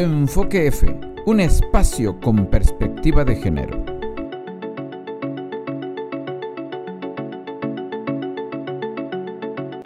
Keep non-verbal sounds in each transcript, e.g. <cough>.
Enfoque F, un espacio con perspectiva de género.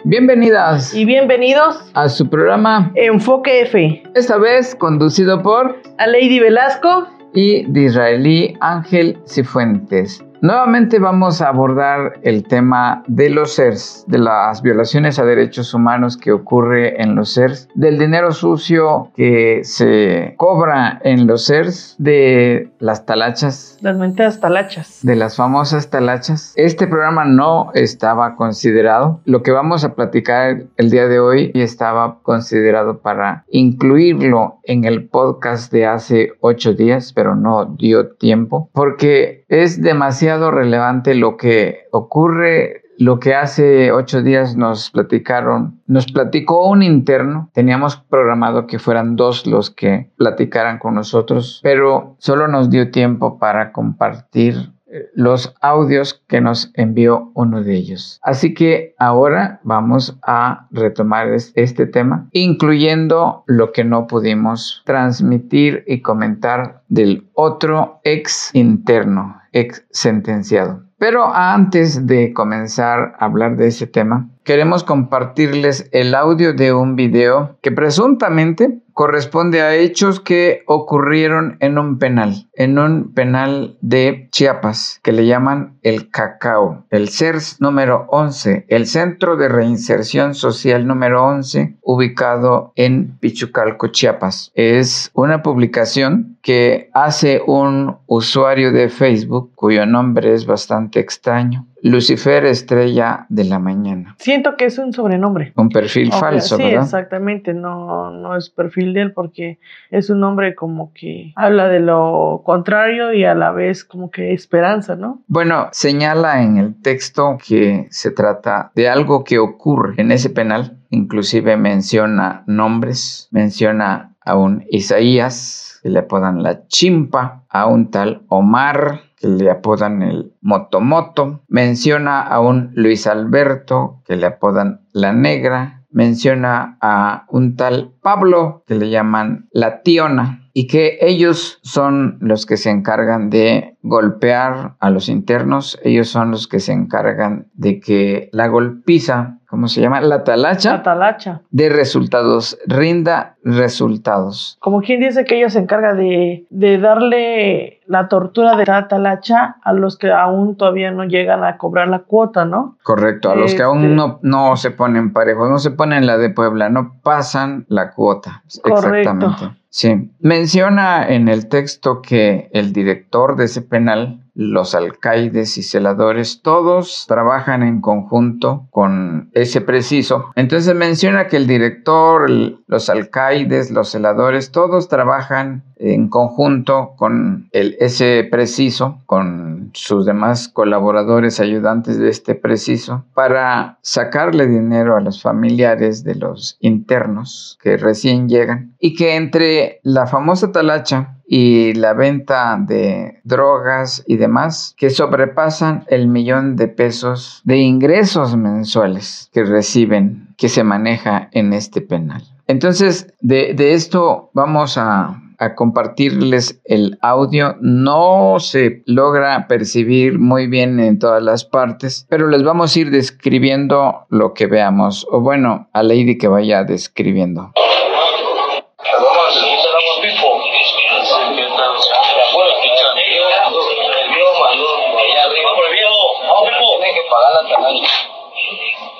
Bienvenidas y bienvenidos a su programa Enfoque F, esta vez conducido por a Lady Velasco y de Israelí Ángel Cifuentes. Nuevamente vamos a abordar el tema de los CERS, de las violaciones a derechos humanos que ocurre en los CERS, del dinero sucio que se cobra en los CERS, de las talachas. Las mentiras talachas. De las famosas talachas. Este programa no estaba considerado. Lo que vamos a platicar el día de hoy estaba considerado para incluirlo en el podcast de hace ocho días, pero no dio tiempo, porque es demasiado relevante lo que ocurre lo que hace ocho días nos platicaron, nos platicó un interno, teníamos programado que fueran dos los que platicaran con nosotros, pero solo nos dio tiempo para compartir los audios que nos envió uno de ellos. Así que ahora vamos a retomar este tema, incluyendo lo que no pudimos transmitir y comentar del otro ex interno ex sentenciado. Pero antes de comenzar a hablar de ese tema, queremos compartirles el audio de un video que presuntamente corresponde a hechos que ocurrieron en un penal, en un penal de Chiapas, que le llaman el Cacao, el CERS número 11, el Centro de Reinserción Social número 11, ubicado en Pichucalco, Chiapas. Es una publicación que hace un usuario de Facebook cuyo nombre es bastante extraño. Lucifer Estrella de la Mañana. Siento que es un sobrenombre. Un perfil falso, sí, ¿verdad? exactamente. No, no es perfil de él porque es un nombre como que habla de lo contrario y a la vez como que esperanza, ¿no? Bueno, señala en el texto que se trata de algo que ocurre en ese penal. Inclusive menciona nombres, menciona a un Isaías, que le apodan la chimpa, a un tal Omar, que le apodan el Motomoto, menciona a un Luis Alberto, que le apodan la Negra, menciona a un tal Pablo, que le llaman la Tiona, y que ellos son los que se encargan de golpear a los internos, ellos son los que se encargan de que la golpiza, ¿cómo se llama? La talacha. La talacha. De resultados, rinda resultados. Como quien dice que ellos se encargan de, de darle la tortura de la talacha a los que aún todavía no llegan a cobrar la cuota, ¿no? Correcto, a los que aún Este- no, no se ponen parejos, no se ponen la de Puebla, no pasan la cuota. Correcto. Exactamente. Sí. Menciona en el texto que el director de ese penal, los alcaides y celadores, todos trabajan en conjunto con ese preciso. Entonces menciona que el director, los alcaides, los celadores, todos trabajan en conjunto con el, ese preciso, con sus demás colaboradores, ayudantes de este preciso, para sacarle dinero a los familiares de los internos que recién llegan y que entre la famosa talacha y la venta de drogas y demás que sobrepasan el millón de pesos de ingresos mensuales que reciben, que se maneja en este penal. Entonces, de, de esto vamos a, a compartirles el audio. No se logra percibir muy bien en todas las partes, pero les vamos a ir describiendo lo que veamos. O bueno, a Lady que vaya describiendo.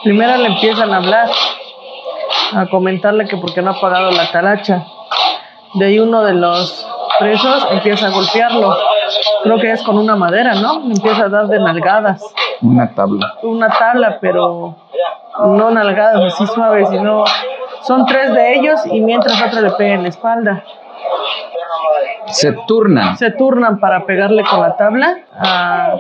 Primero le empiezan a hablar, a comentarle que porque no ha pagado la talacha. De ahí uno de los presos empieza a golpearlo. Creo que es con una madera, ¿no? Empieza a dar de nalgadas. Una tabla. Una tabla, pero no nalgadas así suaves, sino son tres de ellos y mientras otro le pega en la espalda. Se turnan. Se turnan para pegarle con la tabla a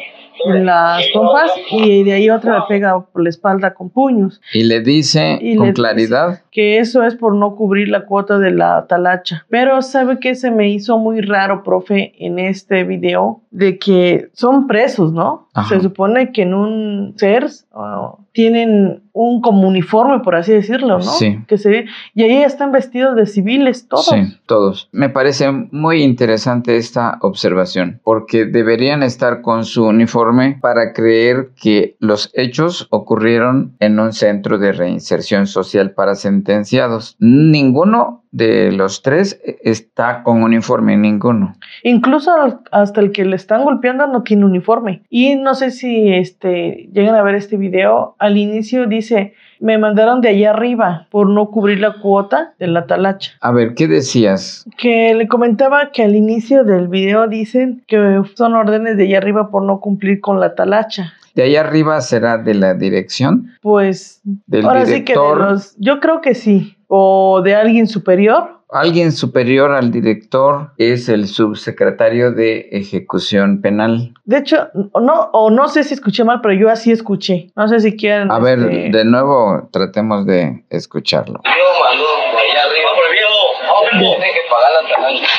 en las pompas y de ahí otra le pega por la espalda con puños. Y le dice Y con le claridad. dice que eso es por no cubrir la cuota de la talacha. Pero sabe que se me hizo muy raro, profe, en este video, de que son presos, ¿no? Ajá. Se supone que en un CERS oh, tienen un como uniforme, por así decirlo, ¿no? Sí. Que se y ahí están vestidos de civiles todos. Sí, todos. Me parece muy interesante esta observación, porque deberían estar con su uniforme para creer que los hechos ocurrieron en un centro de reinserción social para sentenciados. Ninguno de los tres está con uniforme, ninguno. Incluso hasta el que le están golpeando no tiene uniforme. Y no sé si este llegan a ver este video. Al inicio dice, me mandaron de allá arriba por no cubrir la cuota de la talacha. A ver, ¿qué decías? Que le comentaba que al inicio del video dicen que son órdenes de allá arriba por no cumplir con la talacha. ¿De ahí arriba será de la dirección? Pues ¿Del ahora sí que de los, yo creo que sí. O de alguien superior. Alguien superior al director es el subsecretario de Ejecución Penal. De hecho, no, o no sé si escuché mal, pero yo así escuché. No sé si quieren. A ver, este, de nuevo tratemos de escucharlo. Yo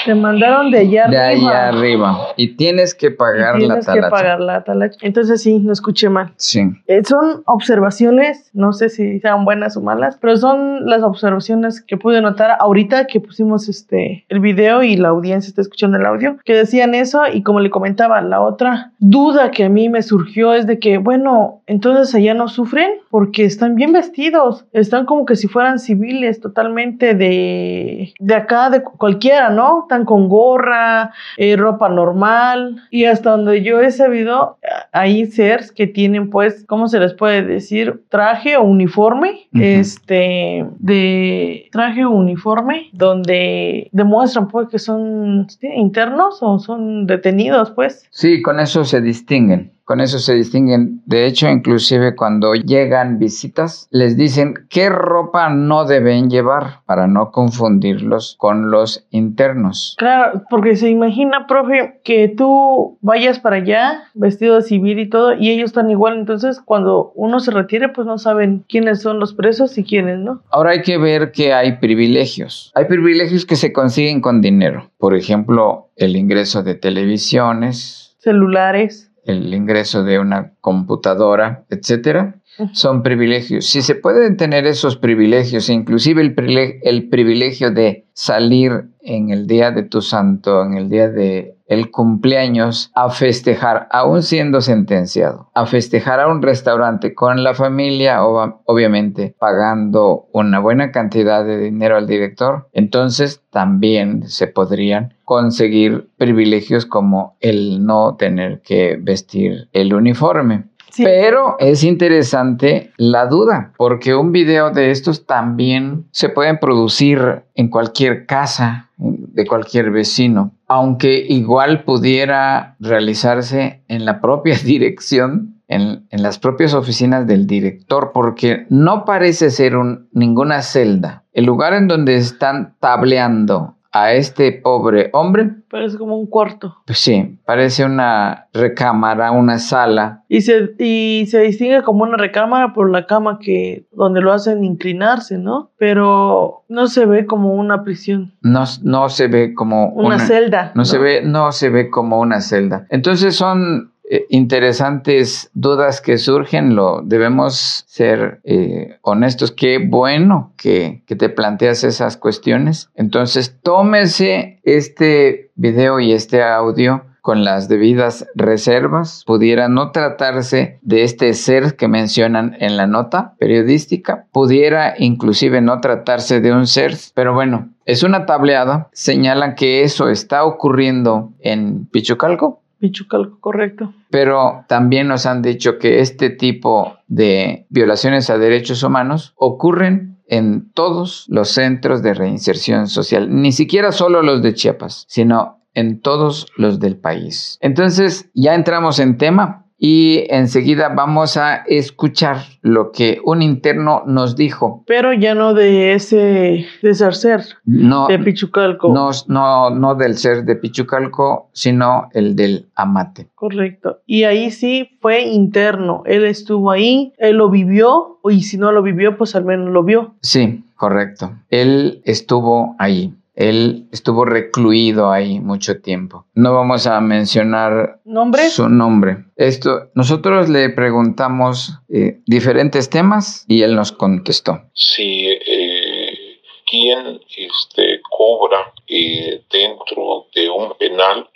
Te mandaron de allá De arriba. allá arriba. Y tienes que pagar y la tienes que talacha. pagar la talacha. Entonces sí, no escuché mal. Sí. Eh, son observaciones, no sé si sean buenas o malas, pero son las observaciones que pude notar ahorita que pusimos este el video y la audiencia está escuchando el audio, que decían eso y como le comentaba, la otra duda que a mí me surgió es de que, bueno, entonces allá no sufren porque están bien vestidos, están como que si fueran civiles totalmente de, de acá, de cualquiera, ¿no? Están con gorra, eh, ropa normal y hasta donde yo he sabido hay seres que tienen pues cómo se les puede decir traje o uniforme este de traje o uniforme donde demuestran pues que son ¿sí? internos o son detenidos pues Sí, con eso se distinguen. Con eso se distinguen. De hecho, inclusive cuando llegan visitas, les dicen qué ropa no deben llevar para no confundirlos con los internos. Claro, porque se imagina, profe, que tú vayas para allá vestido de civil y todo, y ellos están igual, entonces cuando uno se retire, pues no saben quiénes son los presos y quiénes no. Ahora hay que ver que hay privilegios. Hay privilegios que se consiguen con dinero. Por ejemplo, el ingreso de televisiones, Celulares. El ingreso de una computadora, etcétera. Son privilegios. Si se pueden tener esos privilegios, inclusive el, el privilegio de salir en el día de tu santo, en el día de el cumpleaños, a festejar, aún siendo sentenciado, a festejar a un restaurante con la familia, o obviamente pagando una buena cantidad de dinero al director, entonces también se podrían conseguir privilegios como el no tener que vestir el uniforme. Sí. Pero es interesante la duda, porque un video de estos también se pueden producir en cualquier casa de cualquier vecino, aunque igual pudiera realizarse en la propia <laughs> dirección, en, en las propias oficinas del director, porque no parece ser un- ninguna celda. El lugar en donde están tableando a este pobre hombre, es como un cuarto. pues sí, parece una recámara, una sala, Y se, y se distingue como una recámara por la cama que donde lo hacen inclinarse, ¿no? Pero no se ve como una prisión, no, no se ve como una, celda. no, se ve no se ve como una celda entonces son eh, interesantes dudas que surgen lo debemos ser eh, honestos. Qué bueno que, que te planteas esas cuestiones. Entonces tómese este video y este audio con las debidas reservas, pudiera no tratarse de este ser que mencionan en la nota periodística, pudiera inclusive no tratarse de un ser, pero bueno, es una tableada, señalan que eso está ocurriendo en Pichucalco, Pichucalco, correcto. pero también nos han dicho que este tipo de violaciones a derechos humanos ocurren en todos los centros de reinserción social, ni siquiera solo los de Chiapas, sino en todos los del país. Entonces, ya entramos en tema. Y enseguida vamos a escuchar lo que un interno nos dijo. Pero ya no de ese de ser ser No, de Pichucalco. no, no, no del ser de Pichucalco, sino el del amate. Correcto. Y ahí sí fue interno. Él estuvo ahí, él lo vivió, y si no lo vivió, pues al menos lo vio. Sí, correcto. Él estuvo ahí. Él estuvo recluido ahí mucho tiempo. No vamos a mencionar ¿Nombre? su nombre. Esto, nosotros le preguntamos eh, diferentes temas y él nos contestó. si eh, quién este, cobra eh, dentro de un penal,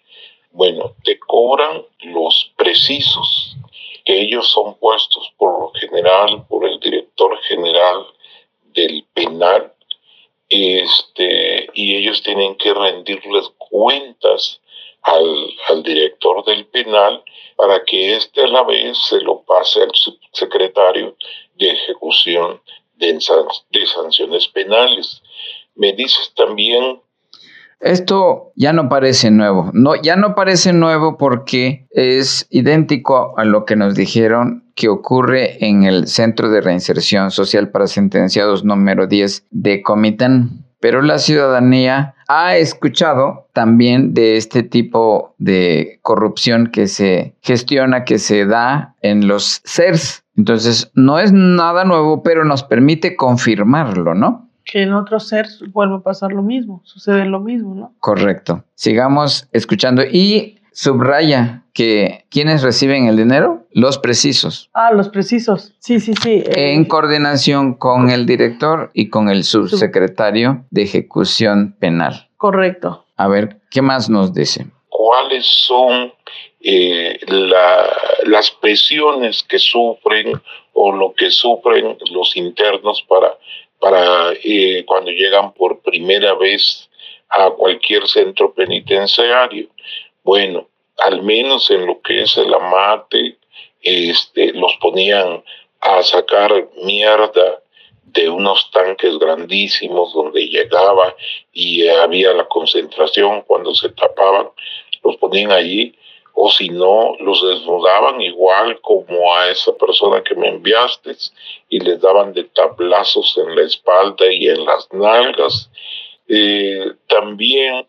bueno, te cobran los precisos, que ellos son puestos por lo general por el director general del penal, este, y ellos tienen que rendirles cuentas al, al director del penal para que éste a la vez se lo pase al subsecretario de ejecución de, de sanciones penales. Me dices también Esto ya no parece nuevo. No, ya no parece nuevo porque es idéntico a lo que nos dijeron que ocurre en el Centro de Reinserción Social para Sentenciados número 10 de Comitán. Pero la ciudadanía ha escuchado también de este tipo de corrupción que se gestiona, que se da en los CERS. Entonces, no es nada nuevo, pero nos permite confirmarlo, ¿no? Que en otro ser vuelve a pasar lo mismo, sucede lo mismo, ¿no? Correcto. Sigamos escuchando y subraya que quienes reciben el dinero, los precisos, Ah, los precisos. Sí, sí, sí. eh, en coordinación con el director y con el subsecretario de ejecución penal. correcto. A ver, ¿qué más nos dice? cuáles son eh, la- las presiones que sufren o lo que sufren los internos para, para eh, cuando llegan por primera vez a cualquier centro penitenciario. Bueno, al menos en lo que es el amate, este, los ponían a sacar mierda de unos tanques grandísimos donde llegaba y había la concentración cuando se tapaban, los ponían allí, o si no, los desnudaban igual como a esa persona que me enviaste y les daban de tablazos en la espalda y en las nalgas. Eh, también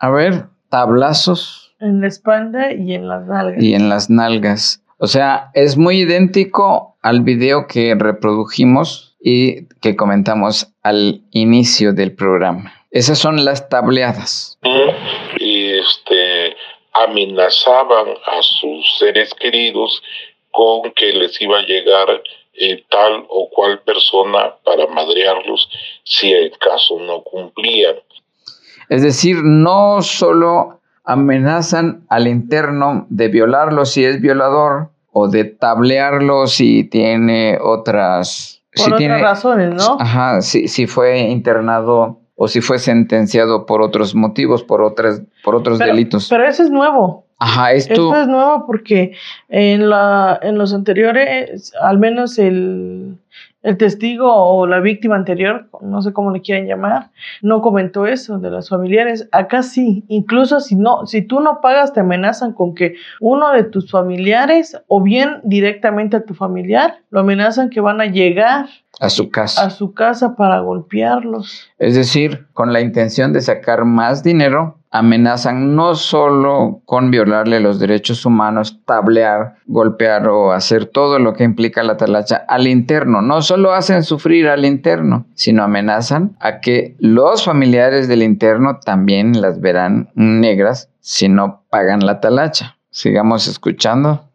A ver, tablazos En la espalda y en las nalgas. y en las nalgas. O sea, es muy idéntico al video que reprodujimos y que comentamos al inicio del programa. Esas son las tableadas. este, amenazaban a sus seres queridos con que les iba a llegar eh, tal o cual persona para madrearlos si en caso no cumplían. Es decir, no solo amenazan al interno de violarlo si es violador o de tablearlo si tiene otras... Por si otras tiene, razones, ¿no? Ajá, si, si fue internado o si fue sentenciado por otros motivos, por otras, por otros Pero- delitos. Pero eso es nuevo. Ajá, esto, Esto es nuevo porque en, la, en los anteriores, al menos el, el testigo o la víctima anterior, no sé cómo le quieran llamar, no comentó eso de los familiares. Acá sí, incluso si no, si tú no pagas, te amenazan con que uno de tus familiares o bien directamente a tu familiar, lo amenazan que van a llegar a su casa. a su casa para golpearlos. Es decir, con la intención de sacar más dinero, amenazan no solo con violarle los derechos humanos, tablear, golpear o hacer todo lo que implica la talacha al interno. No solo hacen sufrir al interno, sino amenazan a que los familiares del interno también las verán negras si no pagan la talacha. Sigamos escuchando.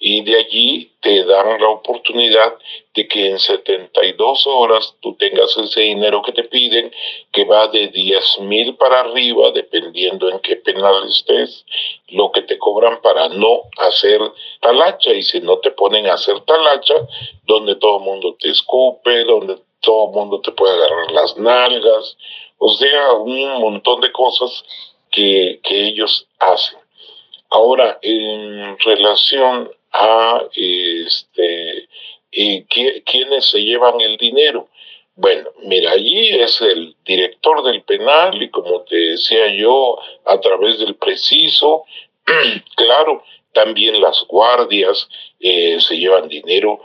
y de allí te dan la oportunidad de que en 72 horas tú tengas ese dinero que te piden, que va de 10 mil para arriba, dependiendo en qué penal estés, lo que te cobran para no hacer talacha. Y si no te ponen a hacer talacha, donde todo el mundo te escupe, donde todo el mundo te puede agarrar las nalgas, o sea, un montón de cosas que, que ellos hacen. Ahora, en relación a este, ¿qui- quiénes se llevan el dinero. Bueno, mira, allí es el director del penal y como te decía yo, a través del preciso, <clears throat> claro, también las guardias eh, se llevan dinero.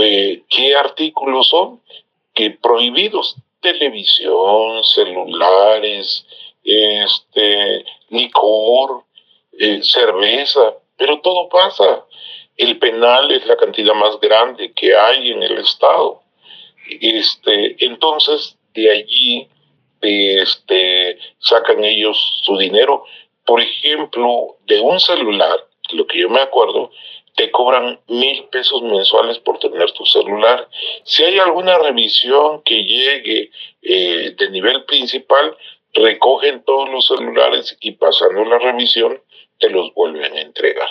Eh, ¿Qué artículos son? Que prohibidos, televisión, celulares, este, licor, eh, cerveza, pero todo pasa. El penal es la cantidad más grande que hay en el Estado. Este, entonces, de allí este, sacan ellos su dinero. Por ejemplo, de un celular, lo que yo me acuerdo, te cobran mil pesos mensuales por tener tu celular. Si hay alguna revisión que llegue eh, de nivel principal, recogen todos los celulares y pasando la revisión te los vuelven a entregar.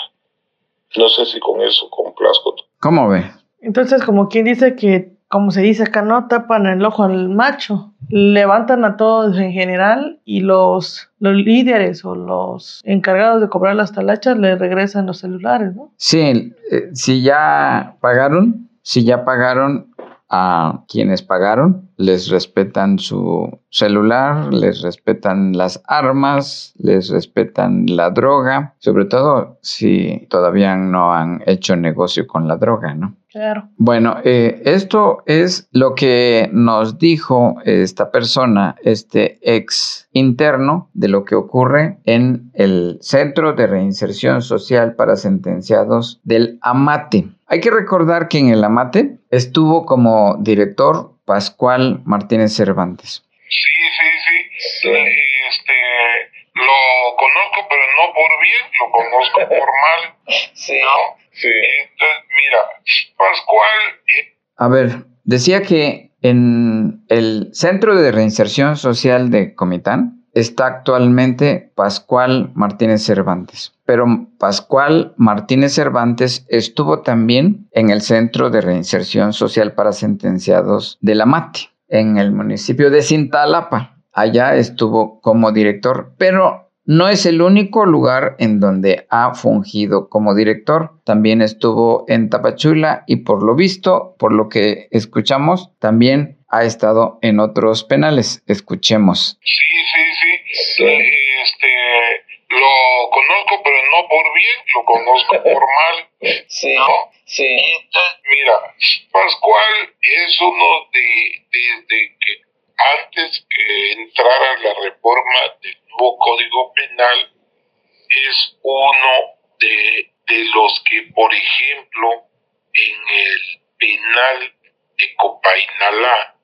No sé si con eso complazco. ¿Cómo ve? Entonces, como quien dice que, como se dice acá, no tapan el ojo al macho, levantan a todos en general y los, los líderes o los encargados de cobrar las talachas le regresan los celulares, ¿no? Sí, eh, si ya pagaron, si ya pagaron, a quienes pagaron, les respetan su celular, les respetan las armas, les respetan la droga, sobre todo si todavía no han hecho negocio con la droga, ¿no? Claro. Bueno, eh, esto es lo que nos dijo esta persona, este ex interno, de lo que ocurre en el Centro de Reinserción Social para Sentenciados del AMATE. Hay que recordar que en el AMATE estuvo como director Pascual Martínez Cervantes. Sí, sí, sí. Este, lo conozco, pero no por bien, lo conozco por mal. Sí. ¿no? Sí. Entonces, mira, Pascual. A ver, decía que en el Centro de Reinserción Social de Comitán está actualmente Pascual Martínez Cervantes. Pero Pascual Martínez Cervantes estuvo también en el Centro de Reinserción Social para Sentenciados de la MATI, en el municipio de Cintalapa. Allá estuvo como director, pero no es el único lugar en donde ha fungido como director. También estuvo en Tapachula y por lo visto, por lo que escuchamos, también ha estado en otros penales. Escuchemos. Sí, sí, sí. Este, lo conozco, pero no por bien, lo conozco por <laughs> mal. Sí, ¿no? sí. Mira, Pascual es uno de, desde que antes que entrara la reforma del nuevo Código Penal, es uno de, de los que, por ejemplo, en el penal de Copainalá,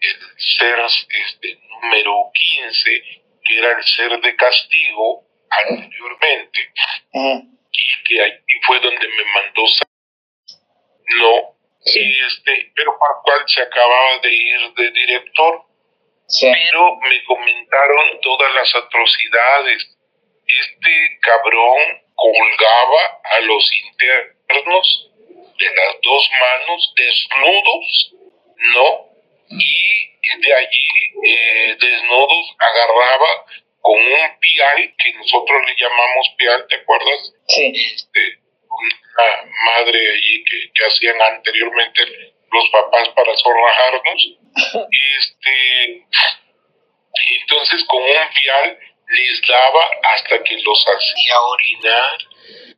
el ser este, número 15, que era el ser de castigo anteriormente, y que ahí fue donde me mandó no este pero Pascual se acababa de ir de director pero me comentaron todas las atrocidades este cabrón colgaba a los internos de las dos manos desnudos no y de allí eh, desnudos agarraba con un pial que nosotros le llamamos pial, ¿te acuerdas? Sí. de una madre allí que, que hacían anteriormente los papás para zorrajarnos. Este, entonces con un pial les daba hasta que los hacía orinar.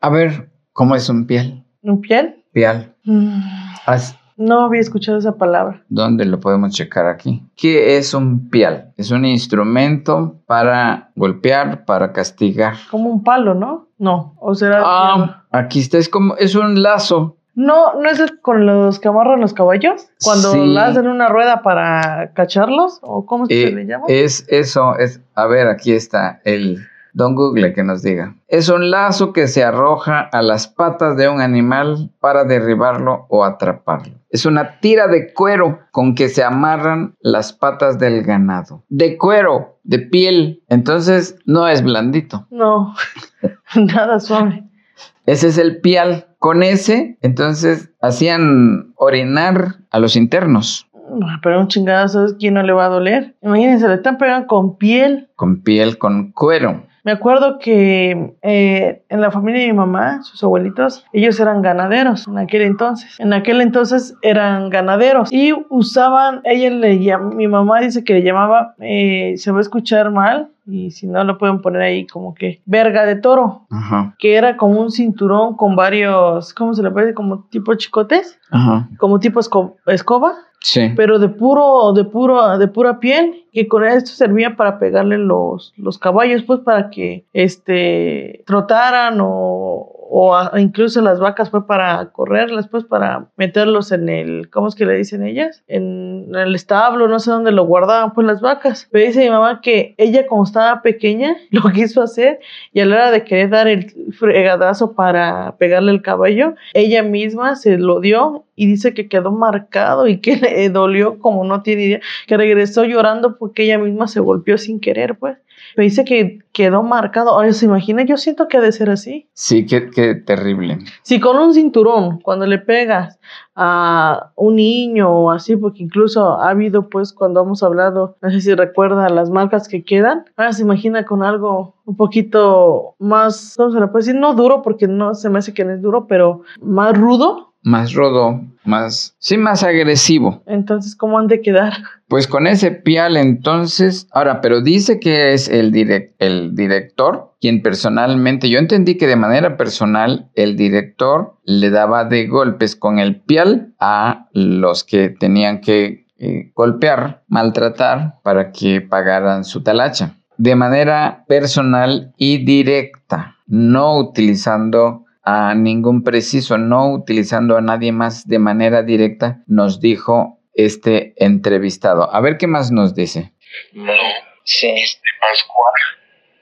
A ver, ¿cómo es un piel? ¿Un piel? Pial. Mm, Haz- No había escuchado esa palabra. ¿Dónde lo podemos checar aquí? ¿Qué es un pial? Es un instrumento para golpear, para castigar. Como un palo, ¿no? No. ¿O será.? Ah, aquí está, es como, es un lazo. No, ¿no es con los que amarran los caballos? Cuando Sí. hacen una rueda para cacharlos, ¿o cómo Eh, se le llama? es eso, es, a ver, aquí está el Don Google que nos diga. Es un lazo que se arroja a las patas de un animal para derribarlo o atraparlo. Es una tira de cuero con que se amarran las patas del ganado. De cuero, de piel. Entonces no es blandito. No, <laughs> nada suave. Ese es el pial. Con ese, entonces hacían orinar a los internos. Pero un chingado, ¿sabes quién no le va a doler? Imagínense, le están pegando con piel. Con piel, con cuero. Me acuerdo que eh, en la familia de mi mamá, sus abuelitos, ellos eran ganaderos en aquel entonces. En aquel entonces eran ganaderos y usaban, ella le llam- mi mamá dice que le llamaba, eh, se va a escuchar mal, y si no lo pueden poner ahí como que verga de toro, Ajá. que era como un cinturón con varios, ¿cómo se le decir? Como tipo chicotes, Ajá. como tipo esco- escoba, Sí. pero de puro, de puro, de pura piel, que con esto servía para pegarle los, los caballos, pues para que este trotaran o, o incluso las vacas fue para correrlas, pues para meterlos en el, ¿cómo es que le dicen ellas? En el establo, no sé dónde lo guardaban, pues las vacas. Pero dice mi mamá que ella como estaba pequeña <laughs> lo quiso hacer y a la hora de querer dar el fregadazo para pegarle el caballo, ella misma se lo dio y dice que quedó marcado y que <laughs> le dolió como no tiene idea, que regresó llorando porque ella misma se golpeó sin querer, pues. Pero dice que quedó marcado. Ahora se imagina, yo siento que ha de ser así. Sí, qué, qué terrible. Si con un cinturón, cuando le pegas a un niño o así, porque incluso ha habido, pues, cuando hemos hablado, no sé si recuerda las marcas que quedan, ahora se imagina con algo un poquito más, ¿cómo se le puede decir? No duro, porque no se me hace que no es duro, pero más rudo. Más rodo, más... Sí, más agresivo. Entonces, ¿cómo han de quedar? Pues con ese pial entonces, ahora, pero dice que es el, el director quien personalmente, yo entendí que de manera personal el director le daba de golpes con el pial a los que tenían que eh, golpear, maltratar para que pagaran su talacha. De manera personal y directa, no utilizando a ningún preciso, no utilizando a nadie más de manera directa, nos dijo este entrevistado. A ver qué más nos dice. No, Sí, de Pascual.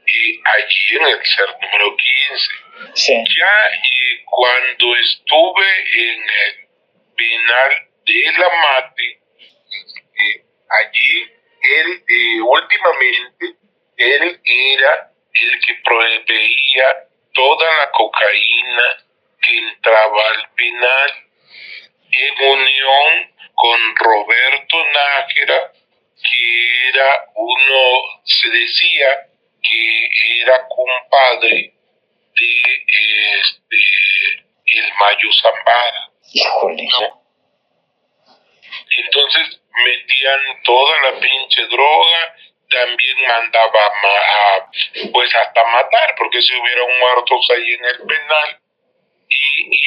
Y allí en el ser número 15. sí. Ya eh, cuando estuve en el penal de la mate, eh, allí él eh, últimamente él era el que proveía toda la cocaína que entraba al penal en unión con Roberto Nájera que era uno se decía que era compadre de este el Mayo Zambada Híjole. ¿no? Entonces metían toda la pinche droga, también mandaba ma- a, pues hasta matar, porque si hubieran muertos ahí en el penal. Y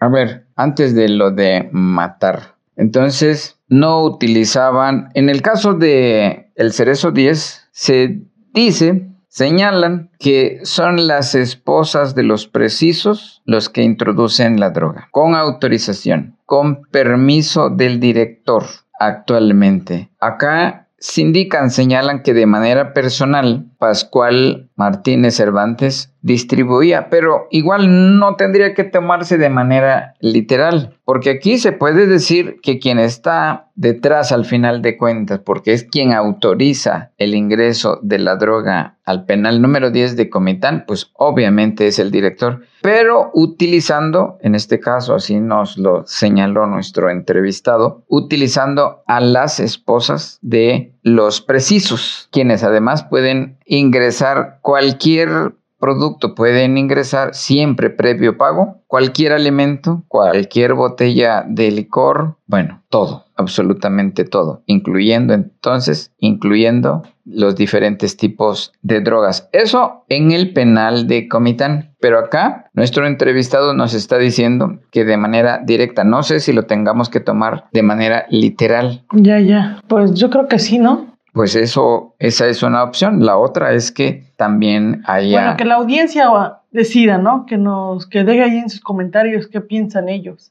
A ver, antes de lo de matar. Entonces, no utilizaban, en el caso de el Cerezo 10, se dice, señalan que son las esposas de los precisos los que introducen la droga, con autorización, con permiso del director actualmente. Acá se indican, señalan que de manera personal, Pascual Martínez Cervantes distribuía, pero igual no tendría que tomarse de manera literal, porque aquí se puede decir que quien está detrás al final de cuentas, porque es quien autoriza el ingreso de la droga al penal número 10 de Comitán, pues obviamente es el director, pero utilizando, en este caso así nos lo señaló nuestro entrevistado, utilizando a las esposas de los precisos, quienes además pueden ingresar cualquier producto pueden ingresar siempre previo pago, cualquier alimento, cualquier botella de licor, bueno, todo, absolutamente todo, incluyendo entonces, incluyendo los diferentes tipos de drogas. Eso en el penal de Comitán. Pero acá nuestro entrevistado nos está diciendo que de manera directa, no sé si lo tengamos que tomar de manera literal, Ya, ya. Pues yo creo que sí, ¿no? Pues eso, esa es una opción. La otra es que también haya... Bueno, que la audiencia decida, ¿no? Que nos, que deje ahí en sus comentarios qué piensan ellos.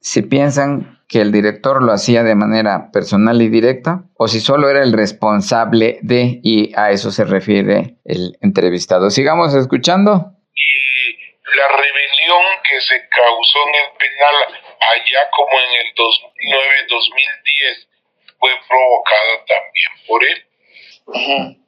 Si piensan que el director lo hacía de manera personal y directa, o si solo era el responsable de, y a eso se refiere el entrevistado. Sigamos escuchando. y la rebelión que se causó en el penal allá como en el 2009-2010 fue provocada también por él.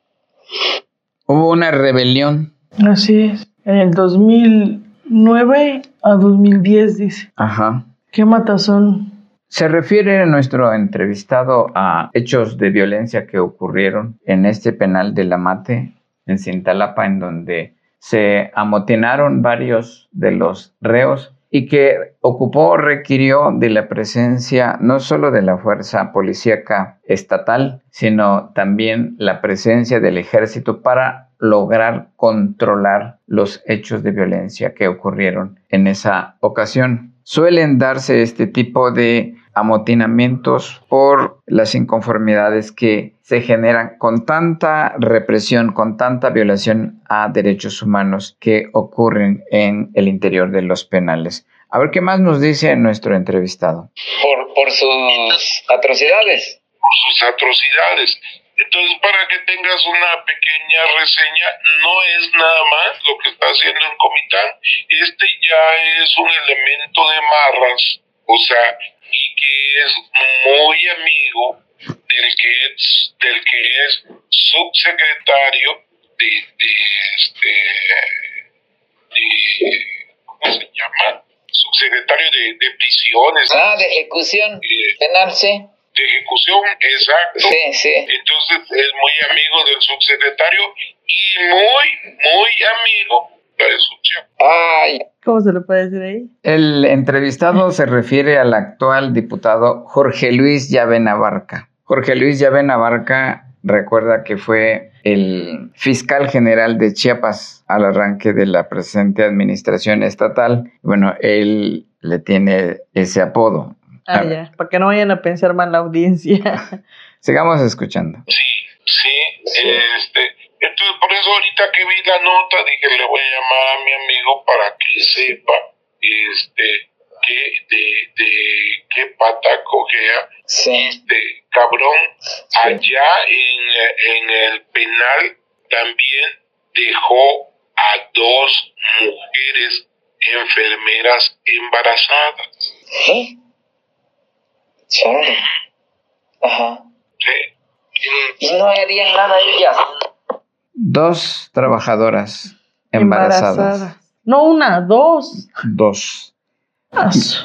Hubo una rebelión. Así es. En el 2009 a 2010, dice. Ajá. ¿Qué matazón? Se refiere nuestro entrevistado a hechos de violencia que ocurrieron en este penal de la Mate, en Cintalapa, en donde se amotinaron varios de los reos y que ocupó, requirió de la presencia no solo de la fuerza policíaca estatal, sino también la presencia del ejército para lograr controlar los hechos de violencia que ocurrieron en esa ocasión. Suelen darse este tipo de amotinamientos por las inconformidades que se generan con tanta represión, con tanta violación a derechos humanos que ocurren en el interior de los penales. A ver qué más nos dice nuestro entrevistado. Por, por sus atrocidades. Por sus atrocidades. Entonces, para que tengas una pequeña reseña, no es nada más lo que está haciendo en Comitán. Este ya es un elemento de marras, o sea, y que es muy amigo del que es, del que es subsecretario de, de este de, ¿cómo se llama? subsecretario de, de prisiones. Ah, de ejecución Eh, penal, sí. de ejecución, exacto. Sí, sí. Entonces es muy amigo del subsecretario y muy, muy amigo de. Ay, ¿Cómo se le puede decir ahí? El entrevistado se refiere al actual diputado Jorge Luis Llave Navarca. Jorge Luis Llave Navarca recuerda que fue el fiscal general de Chiapas al arranque de la presente administración estatal. Bueno, él le tiene ese apodo. Ah, ya. Para que no vayan a pensar mal la audiencia. <laughs> Sigamos escuchando. Sí, sí, este, entonces por eso ahorita que vi la nota dije le voy a llamar a mi amigo para que sepa, este, que de, de qué pata cojea sí. este cabrón allá en, en el penal también dejó a dos mujeres enfermeras embarazadas. ¿Eh? Chale. Ajá. ¿sí? Y no harían nada ellas. Dos trabajadoras embarazadas. No una, dos. Dos. Su-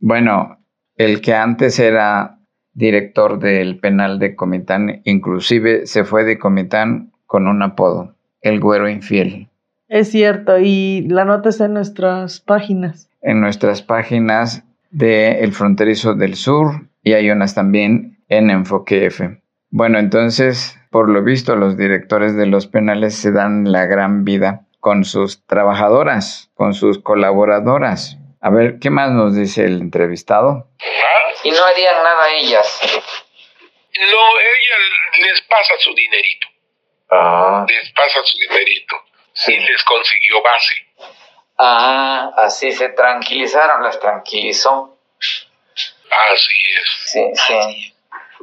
Bueno, el que antes era director del penal de Comitán, inclusive se fue de Comitán con un apodo, el güero infiel. Es cierto, y la nota está en nuestras páginas. En nuestras páginas de El Fronterizo del Sur y hay unas también en Enfoque F. Bueno, entonces, por lo visto, los directores de los penales se dan la gran vida con sus trabajadoras, con sus colaboradoras. A ver, ¿qué más nos dice el entrevistado? Y no harían nada ellas. No, ella les pasa su dinerito. Ah. les pasa su dinerito y les consiguió base. Ah, así se tranquilizaron, las tranquilizó. Así es. Sí, sí.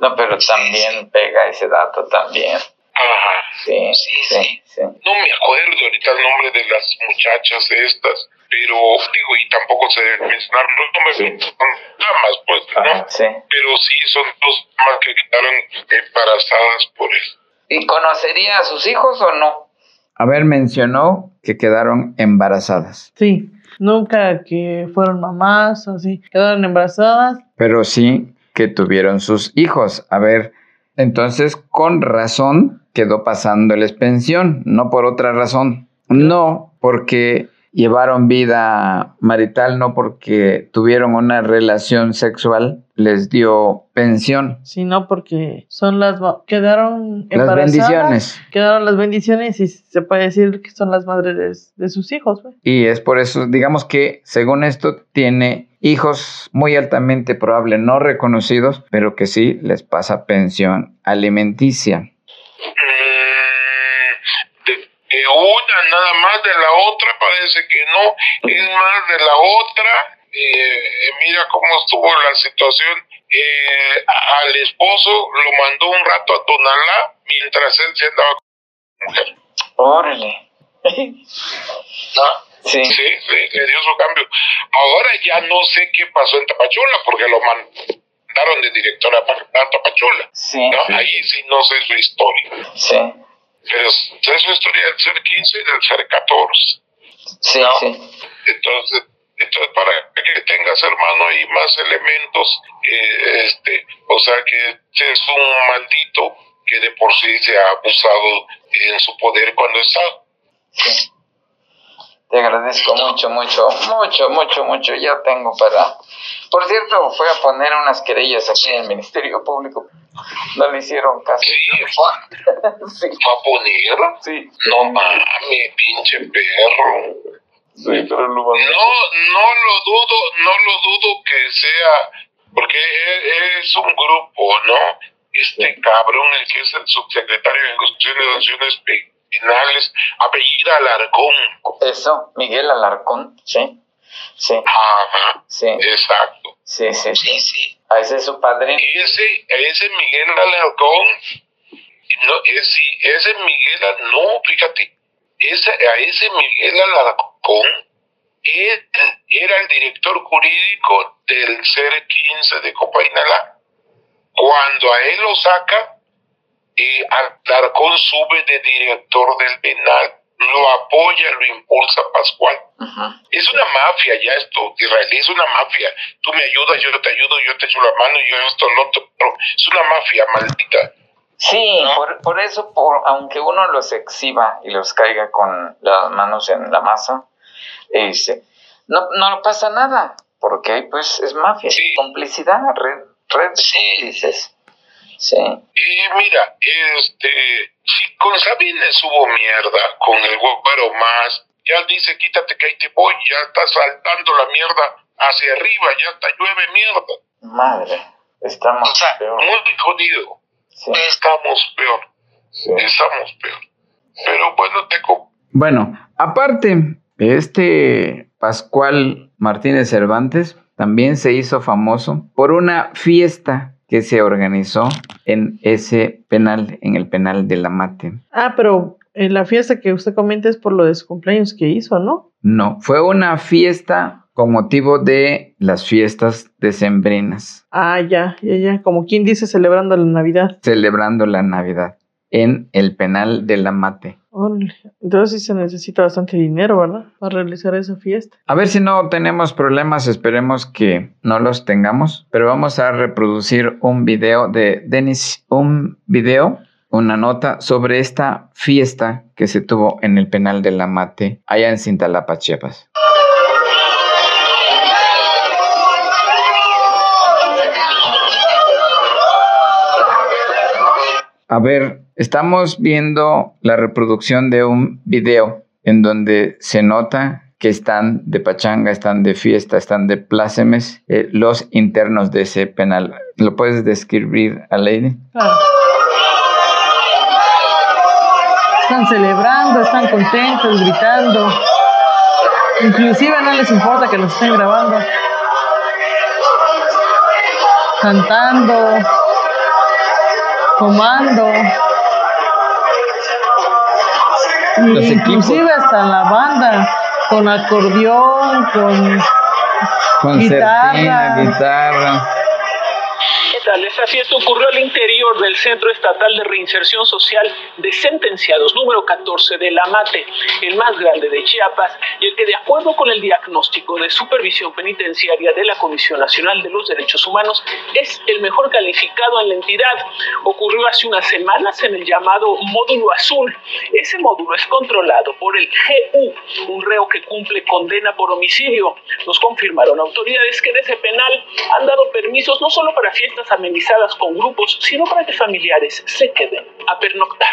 No, pero también pega ese dato también. Ajá. Sí, sí, sí. No me acuerdo ahorita el nombre de las muchachas estas, pero digo, y tampoco se debe mencionar los nombres, son damas, pues, ¿no? Ajá, sí. Pero sí son dos damas que quedaron embarazadas por eso. ¿Y conocería a sus hijos o no? A ver, mencionó que quedaron embarazadas, Sí, nunca que fueron mamás o así. Quedaron embarazadas. pero sí que tuvieron sus hijos. A ver, entonces con razón quedó pasándoles pensión, no por otra razón. No porque llevaron vida marital, no porque tuvieron una relación sexual, les dio pensión. sino porque son las quedaron Las bendiciones. quedaron las bendiciones y se puede decir que son las madres de, de sus hijos pues. Y es por eso, digamos que según esto tiene hijos muy altamente probable no reconocidos, pero que sí les pasa pensión alimenticia. Mm, de, de una nada más, de la otra parece que no, es más de la otra. eh, mira cómo estuvo la situación. Eh, al esposo lo mandó un rato a Tonalá mientras él se andaba con mujer. Órale. ¿no? Sí. Sí, sí, le dio su cambio. Ahora ya no sé qué pasó en Tapachula, porque lo mandaron de directora a Tapachula. Sí. ¿no? Ahí sí no sé su historia. Sí. Pero sé su historia del ser 15 y del ser 14. Sí, No. sí. Entonces, entonces para que tengas, hermano, y más elementos, eh, este, o sea que este es un maldito que de por sí se ha abusado en su poder cuando está. sí. Te agradezco mucho, mucho, mucho, mucho, mucho. Ya tengo para... Por cierto, fue a poner unas querellas aquí en el Ministerio Público. No le hicieron caso. Sí, <laughs> Sí. ¿va a poner? Sí. No mames, pinche perro. Sí, pero lo No, no lo dudo, no lo dudo que sea, porque e- es un grupo, ¿no? Este cabrón, el que es el subsecretario de Constitución y Sanciones Penales, apellida Alarcón. Eso, Miguel Alarcón, sí. Sí, Ajá, sí, exacto. sí, sí. Sí, sí. A ese es su padre. Ese, ese Miguel Alarcón, no, es, sí, ese Miguel, no, fíjate, ese, a ese Miguel Alarcón, él era el director jurídico del CER 15 de Copainalá. Cuando a él lo saca, eh, Alarcón sube de director del penal, lo apoya, lo impulsa Pascual. Ujú. Es una mafia ya esto, israelí es una mafia. Tú me ayudas, yo te ayudo, yo te echo la mano, yo esto, lo otro. Es una mafia maldita. Sí, por, por eso, por, aunque uno los exhiba y los caiga con las manos en la masa, este, no, no pasa nada, porque pues es mafia, Sí. complicidad, red, red de cómplices. Sí, Y mira, este, si con Sabines hubo mierda, con el güero más, ya dice quítate que ahí te voy, ya está saltando la mierda hacia arriba, ya está llueve mierda. madre, estamos O sea, peor. muy jodido. Sí. Estamos peor, Sí. estamos peor. Pero bueno, te Bueno, aparte, este Pascual Martínez Cervantes también se hizo famoso por una fiesta que se organizó en ese penal, en el penal de la Mate. Ah, pero en la fiesta que usted comenta es por lo de su cumpleaños que hizo, ¿no? No, fue una fiesta con motivo de las fiestas decembrinas, Ah, ya, ya, ya. Como quien dice celebrando la Navidad. celebrando la Navidad en el penal de la Mate. Entonces sí se necesita bastante dinero, ¿verdad? Para realizar esa fiesta. A ver si no tenemos problemas, esperemos que no los tengamos, pero vamos a reproducir un video de Denis, un video, una nota sobre esta fiesta que se tuvo en el penal de la Mate, allá en Cintalapa, Chiapas. A ver, estamos viendo la reproducción de un video en donde se nota que están de pachanga, están de fiesta, están de plácemes eh, los internos de ese penal. ¿Lo puedes describir, a Lady? Claro. Están celebrando, están contentos, gritando. Inclusive no les importa que los estén grabando. Cantando, tomando. Y Los inclusive equipos. hasta la banda, con acordeón, con Guitarra. guitarra. Esta fiesta ocurrió al interior del Centro Estatal de Reinserción Social de Sentenciados número 14 de La Mate, el más grande de Chiapas y el que de acuerdo con el diagnóstico de supervisión penitenciaria de la Comisión Nacional de los Derechos Humanos es el mejor calificado en la entidad. Ocurrió hace unas semanas en el llamado módulo azul. Ese módulo es controlado por el GU, un reo que cumple condena por homicidio. Nos confirmaron autoridades que en ese penal han dado permisos no solo para fiestas amenizadas con grupos, sino para que familiares se queden a pernoctar.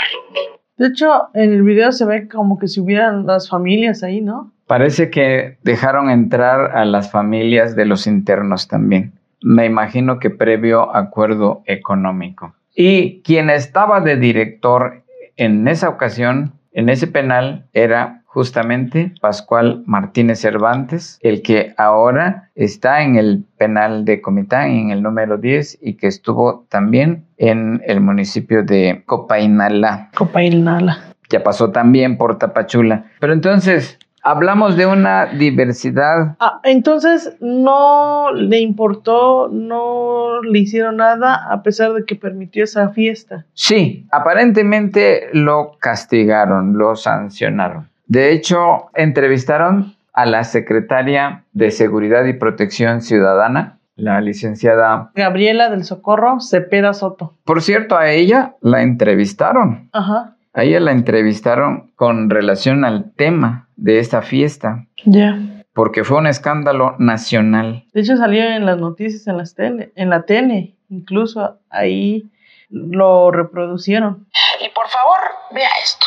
De hecho, en el video se ve como que si hubieran las familias ahí, ¿no? Parece que dejaron entrar a las familias de los internos también. Me imagino que previo acuerdo económico. Y quien estaba de director en esa ocasión, en ese penal, era justamente Pascual Martínez Cervantes, el que ahora está en el penal de Comitán, en el número 10, y que estuvo también en el municipio de Copainalá Copainala. ya pasó también por Tapachula. Pero entonces, hablamos de una diversidad. Ah, entonces no le importó, no le hicieron nada a pesar de que permitió esa fiesta. Sí, aparentemente lo castigaron, lo sancionaron. De hecho, entrevistaron a la secretaria de Seguridad y Protección Ciudadana, la licenciada. Gabriela del Socorro Cepeda Soto. Por cierto, a ella la entrevistaron Ajá. A ella la entrevistaron con relación al tema de esta fiesta, Ya. porque fue un escándalo nacional. De hecho salió en las noticias en las tele, en la tele, incluso ahí lo reproducieron. Y por favor, vea esto.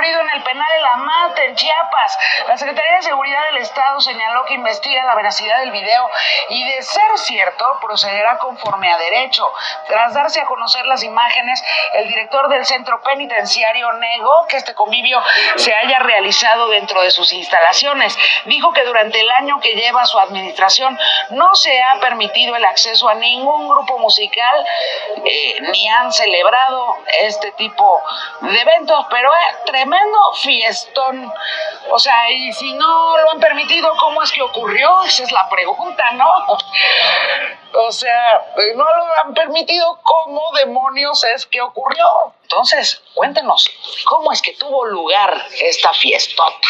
Ocurrido en el penal de La Mata, en Chiapas. La Secretaría de Seguridad del Estado señaló que investiga la veracidad del video y, de ser cierto, procederá conforme a derecho. Tras darse a conocer las imágenes, el director del centro penitenciario negó que este convivio se haya realizado dentro de sus instalaciones. Dijo que durante el año que lleva su administración no se ha permitido el acceso a ningún grupo musical eh, ni han celebrado este tipo de eventos, pero eh, tremendo fiestón. O sea, y si no lo han permitido, ¿cómo es que ocurrió? Esa es la pregunta, ¿no? O sea, eh, no lo han permitido, ¿cómo demonios es que ocurrió? Entonces, cuéntenos, ¿cómo es que tuvo lugar esta fiestota?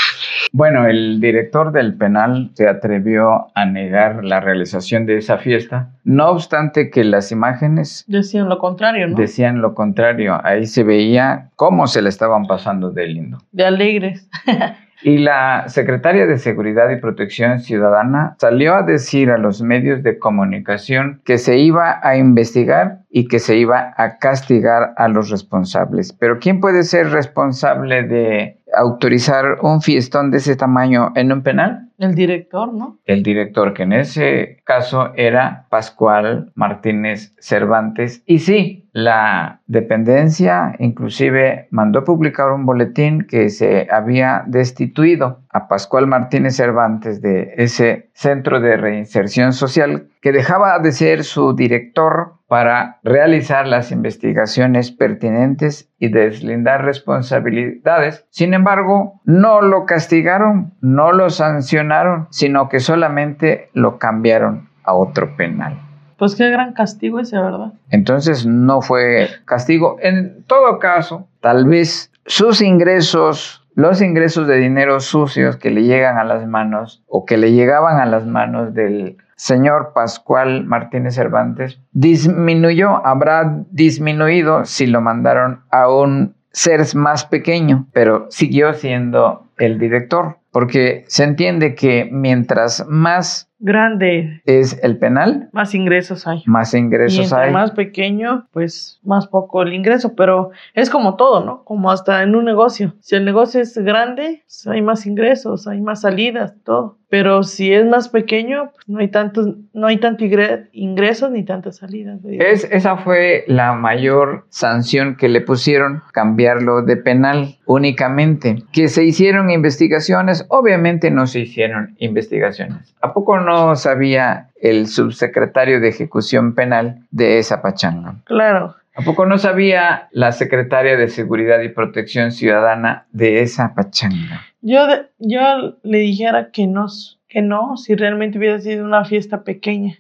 Bueno, el director del penal se atrevió a negar la realización de esa fiesta, no obstante que las imágenes Decían lo contrario, ¿no? decían lo contrario. Ahí se veía cómo se le estaban pasando de lindo. De alegres. <laughs> Y la secretaria de Seguridad y Protección Ciudadana salió a decir a los medios de comunicación que se iba a investigar y que se iba a castigar a los responsables. Pero ¿quién puede ser responsable de autorizar un fiestón de ese tamaño en un penal? El director, ¿no? El director, que en ese caso era Pascual Martínez Cervantes. Y sí, la dependencia inclusive mandó publicar un boletín que se había destituido a Pascual Martínez Cervantes de ese centro de reinserción social que dejaba de ser su director para realizar las investigaciones pertinentes y deslindar responsabilidades. Sin embargo, no lo castigaron, no lo sancionaron, sino que solamente lo cambiaron a otro penal. Pues qué gran castigo ese, ¿verdad? Entonces no fue castigo. En todo caso, tal vez sus ingresos, los ingresos de dinero sucios que le llegan a las manos o que le llegaban a las manos del señor Pascual Martínez Cervantes, disminuyó, habrá disminuido si lo mandaron a un ser más pequeño, pero siguió siendo el director, porque se entiende que mientras más Grande, es el penal, más ingresos hay. más Y ingresos entre hay. más pequeño, pues más poco el ingreso, pero es como todo, ¿no? Como hasta en un negocio. Si el negocio es grande, pues hay más ingresos, hay más salidas, todo. Pero si es más pequeño, pues no hay tantos, no hay tanto ingre- ingresos ni tantas salidas. Es, esa fue la mayor sanción que le pusieron, cambiarlo de penal únicamente. Que se hicieron investigaciones, obviamente no se hicieron investigaciones. ¿A poco no sabía el subsecretario de Ejecución Penal de esa pachanga? Claro. ¿A poco no sabía la secretaria de Seguridad y Protección Ciudadana de esa pachanga? Yo, yo le dijera que no, que no, si realmente hubiera sido una fiesta pequeña.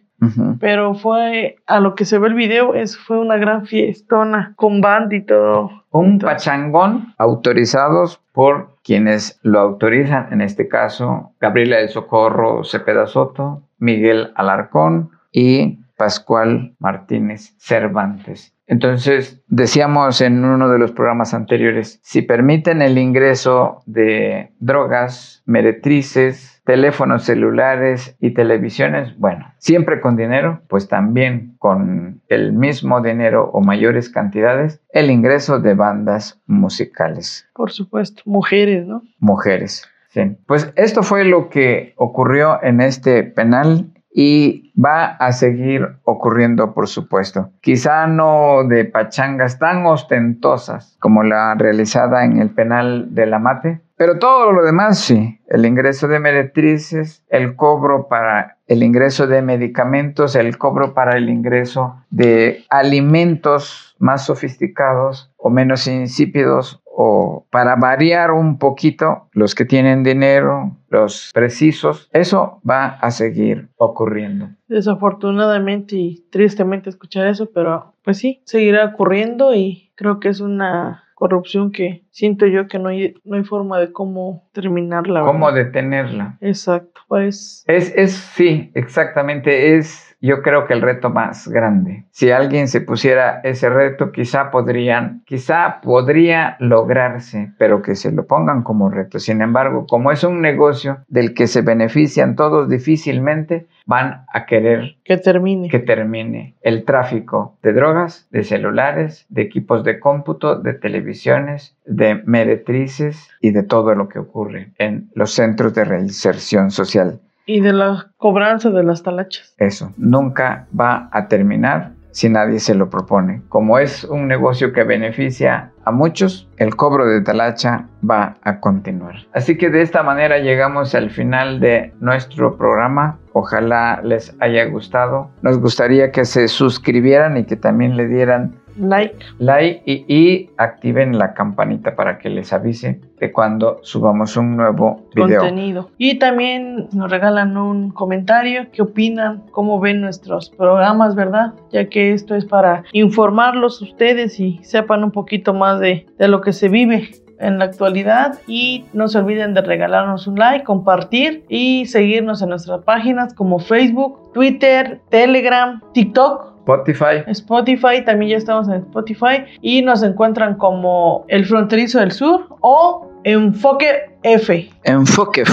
Pero fue, a lo que se ve el video, es, fue una gran fiestona con band y todo. Un Entonces- pachangón autorizados por quienes lo autorizan, en este caso Gabriela del Socorro Cepeda Soto, Miguel Alarcón y Pascual Martínez Cervantes. Entonces, decíamos en uno de los programas anteriores, si permiten el ingreso de drogas, meretrices, teléfonos celulares y televisiones, bueno, siempre con dinero, pues también con el mismo dinero o mayores cantidades, el ingreso de bandas musicales, Por supuesto, mujeres, ¿no? mujeres. Sí. Pues esto fue lo que ocurrió en este penal y va a seguir ocurriendo, por supuesto. Quizá no de pachangas tan ostentosas como la realizada en el penal de la Mate, pero todo lo demás sí. El ingreso de meretrices, el cobro para el ingreso de medicamentos, el cobro para el ingreso de alimentos más sofisticados o menos insípidos o para variar un poquito los que tienen dinero, los precisos, eso va a seguir ocurriendo. Desafortunadamente y tristemente escuchar eso, pero pues sí, seguirá ocurriendo y creo que es una corrupción que siento yo que no hay, no hay forma de cómo terminarla. ¿Cómo ¿verdad? detenerla? Exacto, pues Es, es, sí, exactamente, es yo creo que el reto más grande. Si alguien se pusiera ese reto, quizá podrían, quizá podría lograrse, pero que se lo pongan como reto. Sin embargo, como es un negocio del que se benefician todos difícilmente, van a querer Que termine. que termine el tráfico de drogas, de celulares, de equipos de cómputo, de televisiones, de meretrices y de todo lo que ocurre en los centros de reinserción social. Y de la cobranza de las talachas. Eso nunca va a terminar si nadie se lo propone. Como es un negocio que beneficia a muchos, el cobro de talacha va a continuar. Así que de esta manera llegamos al final de nuestro programa. Ojalá les haya gustado. Nos gustaría que se suscribieran y que también le dieran Like. like y, y activen la campanita para que les avise de cuando subamos un nuevo video. contenido. Y también nos regalan un comentario, qué opinan, cómo ven nuestros programas, ¿verdad? Ya que esto es para informarlos ustedes y sepan un poquito más de, de lo que se vive en la actualidad y no se olviden de regalarnos un like, compartir y seguirnos en nuestras páginas como Facebook, Twitter, Telegram, TikTok, Spotify, Spotify, también ya estamos en Spotify y nos encuentran como El Fronterizo del Sur o Enfoque F. enfoque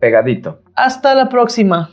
pegadito. Hasta la próxima.